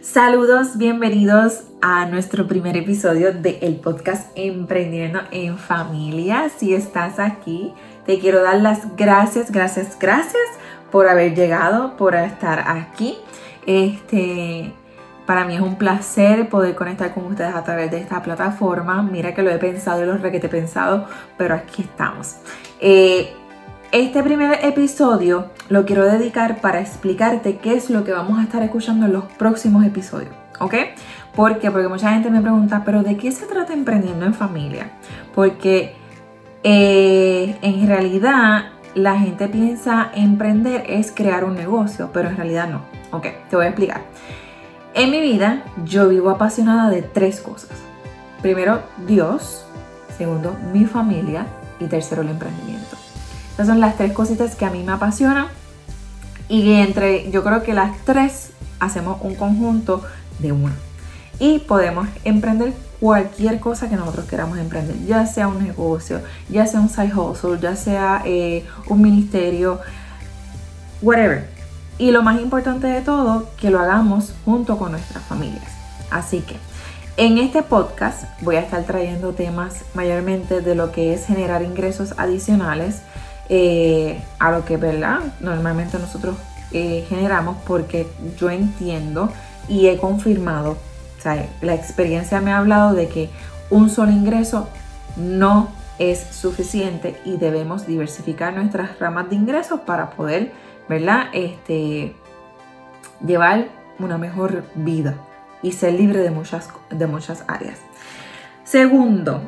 Saludos, bienvenidos a nuestro primer episodio del podcast Emprendiendo en Familia. Si estás aquí, te quiero dar las gracias, gracias, gracias por haber llegado, por estar aquí. Este, para mí es un placer poder conectar con ustedes a través de esta plataforma. Mira que lo he pensado y lo requete pensado, pero aquí estamos. Eh, este primer episodio lo quiero dedicar para explicarte qué es lo que vamos a estar escuchando en los próximos episodios, ¿ok? ¿Por qué? Porque mucha gente me pregunta, pero ¿de qué se trata emprendiendo en familia? Porque eh, en realidad la gente piensa emprender es crear un negocio, pero en realidad no. Ok, te voy a explicar. En mi vida yo vivo apasionada de tres cosas. Primero, Dios. Segundo, mi familia. Y tercero, el emprendimiento. Esas son las tres cositas que a mí me apasionan. Y entre, yo creo que las tres hacemos un conjunto de una. Y podemos emprender cualquier cosa que nosotros queramos emprender, ya sea un negocio, ya sea un side hustle, ya sea eh, un ministerio, whatever. Y lo más importante de todo, que lo hagamos junto con nuestras familias. Así que en este podcast voy a estar trayendo temas mayormente de lo que es generar ingresos adicionales eh, a lo que, ¿verdad? Normalmente nosotros eh, generamos porque yo entiendo y he confirmado, o sea, la experiencia me ha hablado de que un solo ingreso no es suficiente y debemos diversificar nuestras ramas de ingresos para poder, ¿verdad? Este, llevar una mejor vida y ser libre de muchas, de muchas áreas. Segundo,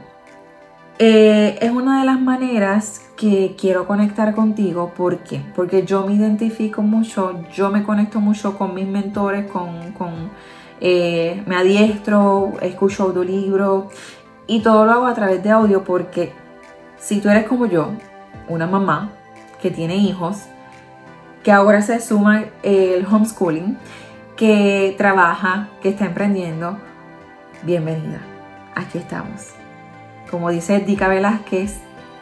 eh, es una de las maneras que quiero conectar contigo. ¿Por qué? Porque yo me identifico mucho, yo me conecto mucho con mis mentores, con, eh, me adiestro, escucho audiolibros y todo lo hago a través de audio porque si tú eres como yo, una mamá que tiene hijos, que ahora se suma el homeschooling, que trabaja, que está emprendiendo, bienvenida. Aquí estamos como dice Dica Velázquez,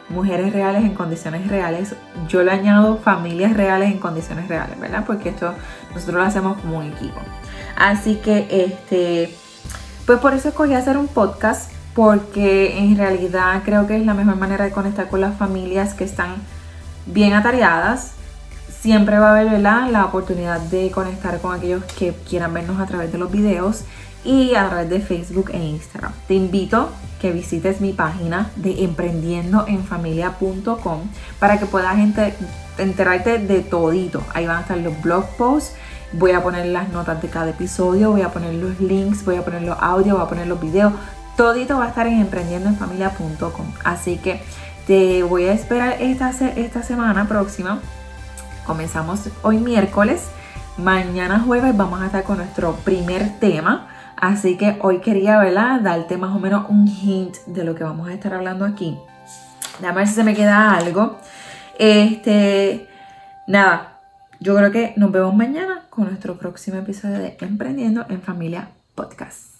mujeres reales en condiciones reales. Yo le añado familias reales en condiciones reales, ¿verdad? Porque esto nosotros lo hacemos como un equipo. Así que, este, pues por eso escogí hacer un podcast, porque en realidad creo que es la mejor manera de conectar con las familias que están bien atareadas. Siempre va a haber ¿verdad? la oportunidad de conectar con aquellos que quieran vernos a través de los videos y a través de Facebook e Instagram. Te invito que visites mi página de emprendiendoenfamilia.com para que puedas enterarte de todito. Ahí van a estar los blog posts, voy a poner las notas de cada episodio, voy a poner los links, voy a poner los audios, voy a poner los videos. Todito va a estar en emprendiendoenfamilia.com. Así que te voy a esperar esta, esta semana próxima. Comenzamos hoy miércoles. Mañana jueves vamos a estar con nuestro primer tema Así que hoy quería, ¿verdad? Darte más o menos un hint de lo que vamos a estar hablando aquí. Déjame ver si se me queda algo. Este, nada, yo creo que nos vemos mañana con nuestro próximo episodio de Emprendiendo en Familia Podcast.